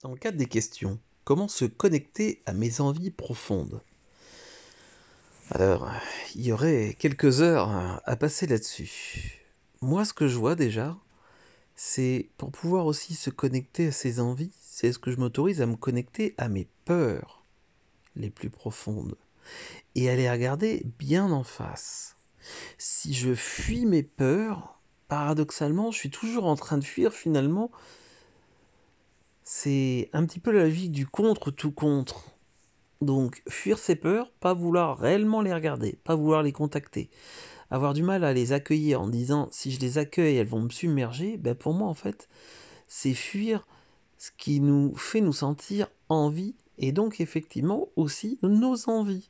Dans le cadre des questions, comment se connecter à mes envies profondes? Alors, il y aurait quelques heures à passer là-dessus. Moi, ce que je vois déjà, c'est pour pouvoir aussi se connecter à ses envies, c'est ce que je m'autorise à me connecter à mes peurs les plus profondes et à les regarder bien en face. Si je fuis mes peurs, paradoxalement, je suis toujours en train de fuir finalement c'est un petit peu la logique du contre tout contre. Donc, fuir ses peurs, pas vouloir réellement les regarder, pas vouloir les contacter, avoir du mal à les accueillir en disant si je les accueille, elles vont me submerger, ben pour moi en fait, c'est fuir ce qui nous fait nous sentir envie et donc effectivement aussi nos envies.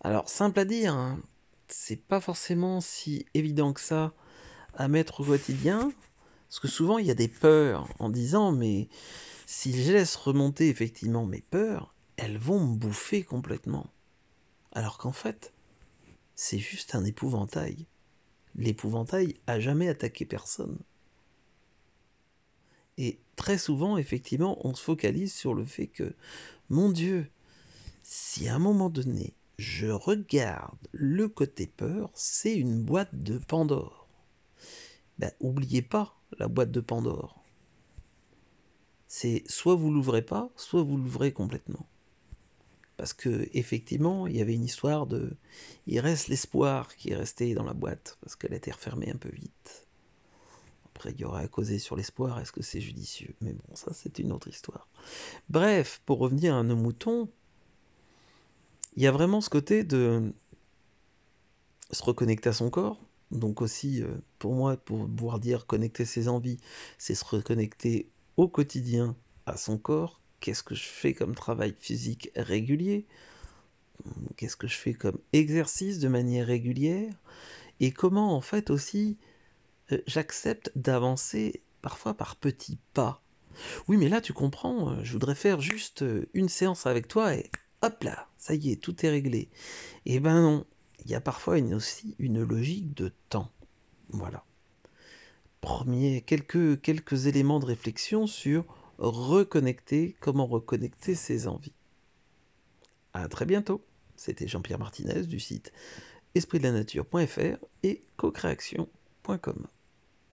Alors, simple à dire, hein, c'est pas forcément si évident que ça à mettre au quotidien, parce que souvent, il y a des peurs en disant, mais si je laisse remonter effectivement mes peurs, elles vont me bouffer complètement. Alors qu'en fait, c'est juste un épouvantail. L'épouvantail a jamais attaqué personne. Et très souvent, effectivement, on se focalise sur le fait que, mon Dieu, si à un moment donné, je regarde le côté peur, c'est une boîte de Pandore. Ben, oubliez pas la boîte de Pandore. C'est soit vous l'ouvrez pas, soit vous l'ouvrez complètement. Parce que effectivement, il y avait une histoire de, il reste l'espoir qui est resté dans la boîte parce qu'elle a été refermée un peu vite. Après, il y aura à causer sur l'espoir. Est-ce que c'est judicieux? Mais bon, ça c'est une autre histoire. Bref, pour revenir à nos moutons, il y a vraiment ce côté de se reconnecter à son corps, donc aussi, euh, pour moi, pour pouvoir dire connecter ses envies, c'est se reconnecter au quotidien à son corps. Qu'est-ce que je fais comme travail physique régulier? Qu'est-ce que je fais comme exercice de manière régulière? Et comment en fait aussi euh, j'accepte d'avancer parfois par petits pas? Oui, mais là tu comprends, euh, je voudrais faire juste une séance avec toi et hop là, ça y est, tout est réglé. Eh ben non, il y a parfois aussi une logique de temps. Voilà. Premier, quelques, éléments de réflexion sur reconnecter, comment reconnecter ses envies. À très bientôt. C'était Jean-Pierre Martinez du site espritdelanature.fr et cocréation.com.